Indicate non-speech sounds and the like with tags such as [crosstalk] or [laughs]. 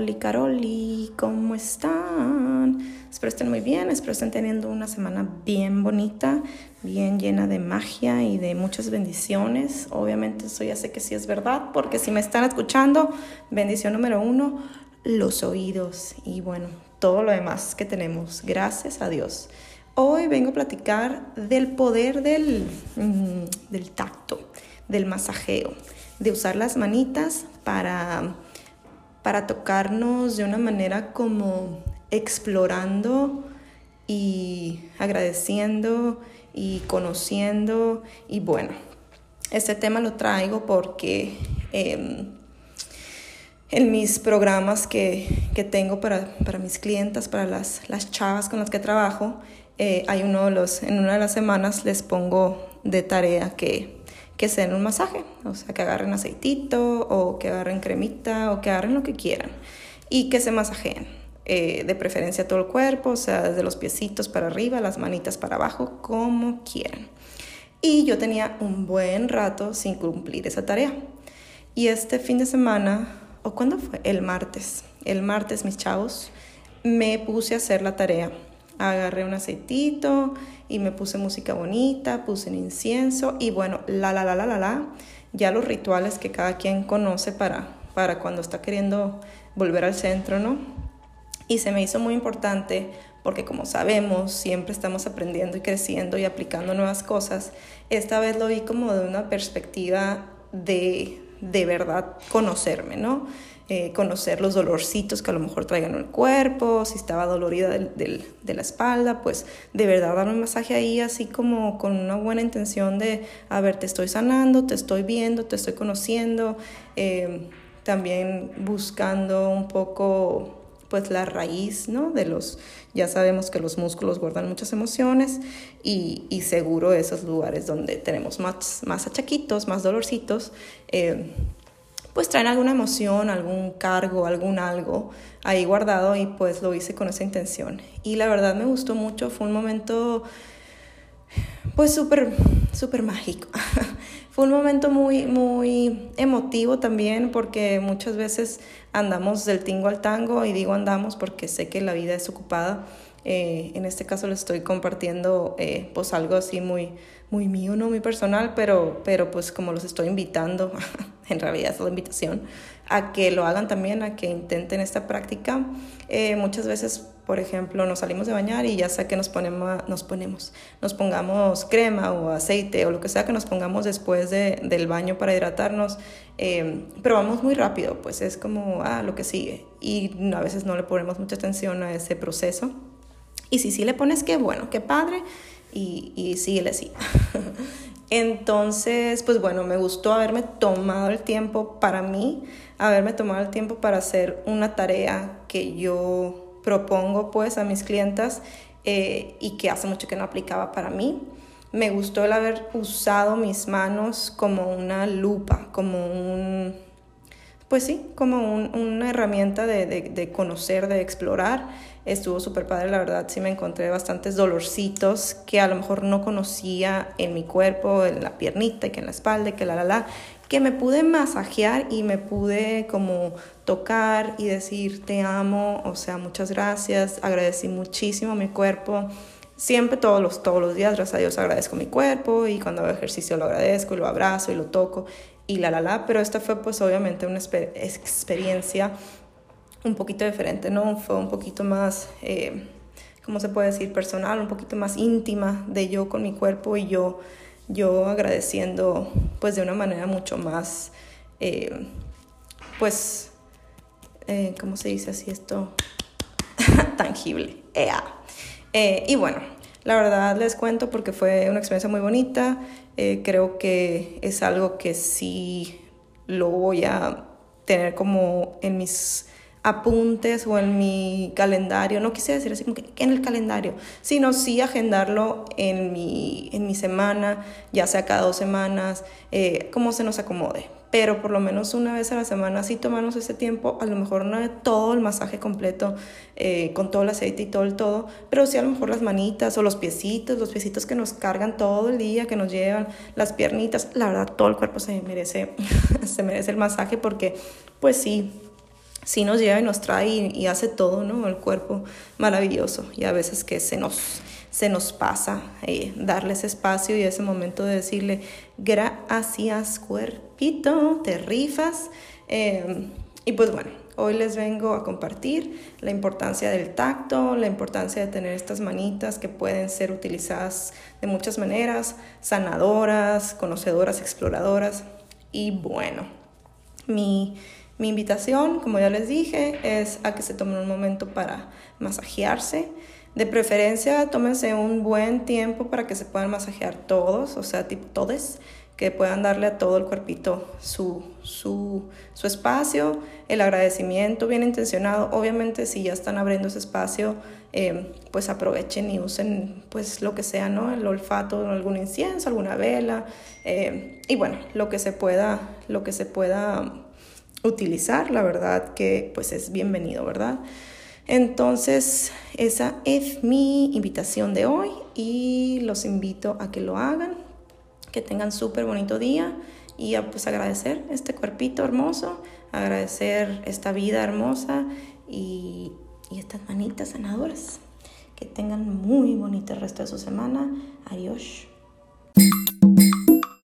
Carol Caroli, ¿cómo están? Espero estén muy bien, espero estén teniendo una semana bien bonita, bien llena de magia y de muchas bendiciones. Obviamente eso ya sé que sí es verdad, porque si me están escuchando, bendición número uno, los oídos y bueno, todo lo demás que tenemos, gracias a Dios. Hoy vengo a platicar del poder del, mm, del tacto, del masajeo, de usar las manitas para para tocarnos de una manera como explorando y agradeciendo y conociendo. Y bueno, este tema lo traigo porque em, en mis programas que, tengo para, mis clientas, para las, las, chavas con las que trabajo, eh, hay uno los, en una de las semanas les pongo de tarea que que se den un masaje, o sea, que agarren aceitito o que agarren cremita o que agarren lo que quieran y que se masajeen. Eh, de preferencia todo el cuerpo, o sea, desde los piecitos para arriba, las manitas para abajo, como quieran. Y yo tenía un buen rato sin cumplir esa tarea. Y este fin de semana, ¿o cuándo fue? El martes. El martes, mis chavos, me puse a hacer la tarea agarré un aceitito y me puse música bonita, puse un incienso y bueno, la, la, la, la, la, la, ya los rituales que cada quien conoce para, para cuando está queriendo volver al centro, ¿no? Y se me hizo muy importante porque como sabemos, siempre estamos aprendiendo y creciendo y aplicando nuevas cosas. Esta vez lo vi como de una perspectiva de de verdad conocerme, ¿no? Eh, conocer los dolorcitos que a lo mejor traigan en el cuerpo, si estaba dolorida de la espalda, pues de verdad darme un masaje ahí así como con una buena intención de, a ver, te estoy sanando, te estoy viendo, te estoy conociendo, eh, también buscando un poco pues la raíz, ¿no? De los, ya sabemos que los músculos guardan muchas emociones y, y seguro esos lugares donde tenemos más, más achaquitos, más dolorcitos, eh, pues traen alguna emoción, algún cargo, algún algo ahí guardado y pues lo hice con esa intención. Y la verdad me gustó mucho, fue un momento pues súper, súper mágico. [laughs] fue un momento muy, muy emotivo también porque muchas veces andamos del tingo al tango y digo andamos porque sé que la vida es ocupada. Eh, en este caso les estoy compartiendo eh, pues algo así muy, muy mío, no muy personal, pero, pero pues como los estoy invitando, [laughs] en realidad es la invitación, a que lo hagan también, a que intenten esta práctica. Eh, muchas veces, por ejemplo, nos salimos de bañar y ya sea que nos ponemos, nos ponemos, nos pongamos crema o aceite o lo que sea que nos pongamos después de, del baño para hidratarnos, eh, pero vamos muy rápido, pues es como, ah, lo que sigue. Y a veces no le ponemos mucha atención a ese proceso. Y si sí le pones, qué bueno, qué padre, y, y síguele así. [laughs] Entonces, pues bueno, me gustó haberme tomado el tiempo para mí, haberme tomado el tiempo para hacer una tarea que yo propongo pues a mis clientas eh, y que hace mucho que no aplicaba para mí. Me gustó el haber usado mis manos como una lupa, como un, pues sí, como una herramienta de, de conocer, de explorar estuvo súper padre, la verdad sí me encontré bastantes dolorcitos que a lo mejor no conocía en mi cuerpo, en la piernita, que en la espalda, que la la la, que me pude masajear y me pude como tocar y decir te amo, o sea, muchas gracias, agradecí muchísimo a mi cuerpo. Siempre todos los, todos los días, gracias a Dios, agradezco mi cuerpo y cuando hago ejercicio lo agradezco y lo abrazo y lo toco y la la la, pero esta fue pues obviamente una experiencia un poquito diferente, ¿no? Fue un poquito más, eh, ¿cómo se puede decir? Personal, un poquito más íntima de yo con mi cuerpo y yo, yo agradeciendo pues de una manera mucho más, eh, pues, eh, ¿cómo se dice así esto? [laughs] Tangible. Eh, y bueno, la verdad les cuento porque fue una experiencia muy bonita. creo que es algo que sí lo voy a tener como en mis apuntes o en mi calendario, no quise decir así como que, en el calendario, sino sí agendarlo en mi, en mi semana, ya sea cada dos semanas, eh, como se nos acomode. Pero por lo menos una vez a la semana sí tomarnos ese tiempo, a lo mejor no todo el masaje completo, eh, con todo el aceite y todo el todo, pero sí a lo mejor las manitas o los piecitos, los piecitos que nos cargan todo el día, que nos llevan, las piernitas, la verdad todo el cuerpo se merece, [laughs] se merece el masaje porque pues sí, sí nos lleva y nos trae y, hace todo, ¿no? El cuerpo maravilloso y a veces que se nos, se nos pasa eh, darle ese espacio y ese momento de decirle gracias cuerpito, te rifas. Eh, y pues bueno, hoy les vengo a compartir la importancia del tacto, la importancia de tener estas manitas que pueden ser utilizadas de muchas maneras, sanadoras, conocedoras, exploradoras. Y bueno, mi mi invitación, como ya les dije, es a que se tomen un momento para masajearse. De preferencia, tómense un buen tiempo para que se puedan masajear todos, o sea, tipo todos, que puedan darle a todo el cuerpito su, su, su espacio, el agradecimiento bien intencionado. Obviamente, si ya están abriendo ese espacio, eh, pues aprovechen y usen pues lo que sea, ¿no? El olfato, algún incienso, alguna vela, eh, y bueno, lo que se pueda, lo que se pueda utilizar, la verdad que pues es bienvenido, ¿verdad? Entonces, esa es mi invitación de hoy y los invito a que lo hagan, que tengan súper bonito día y a pues agradecer este cuerpito hermoso, agradecer esta vida hermosa y, y estas manitas sanadoras. Que tengan muy bonito el resto de su semana. Adiós.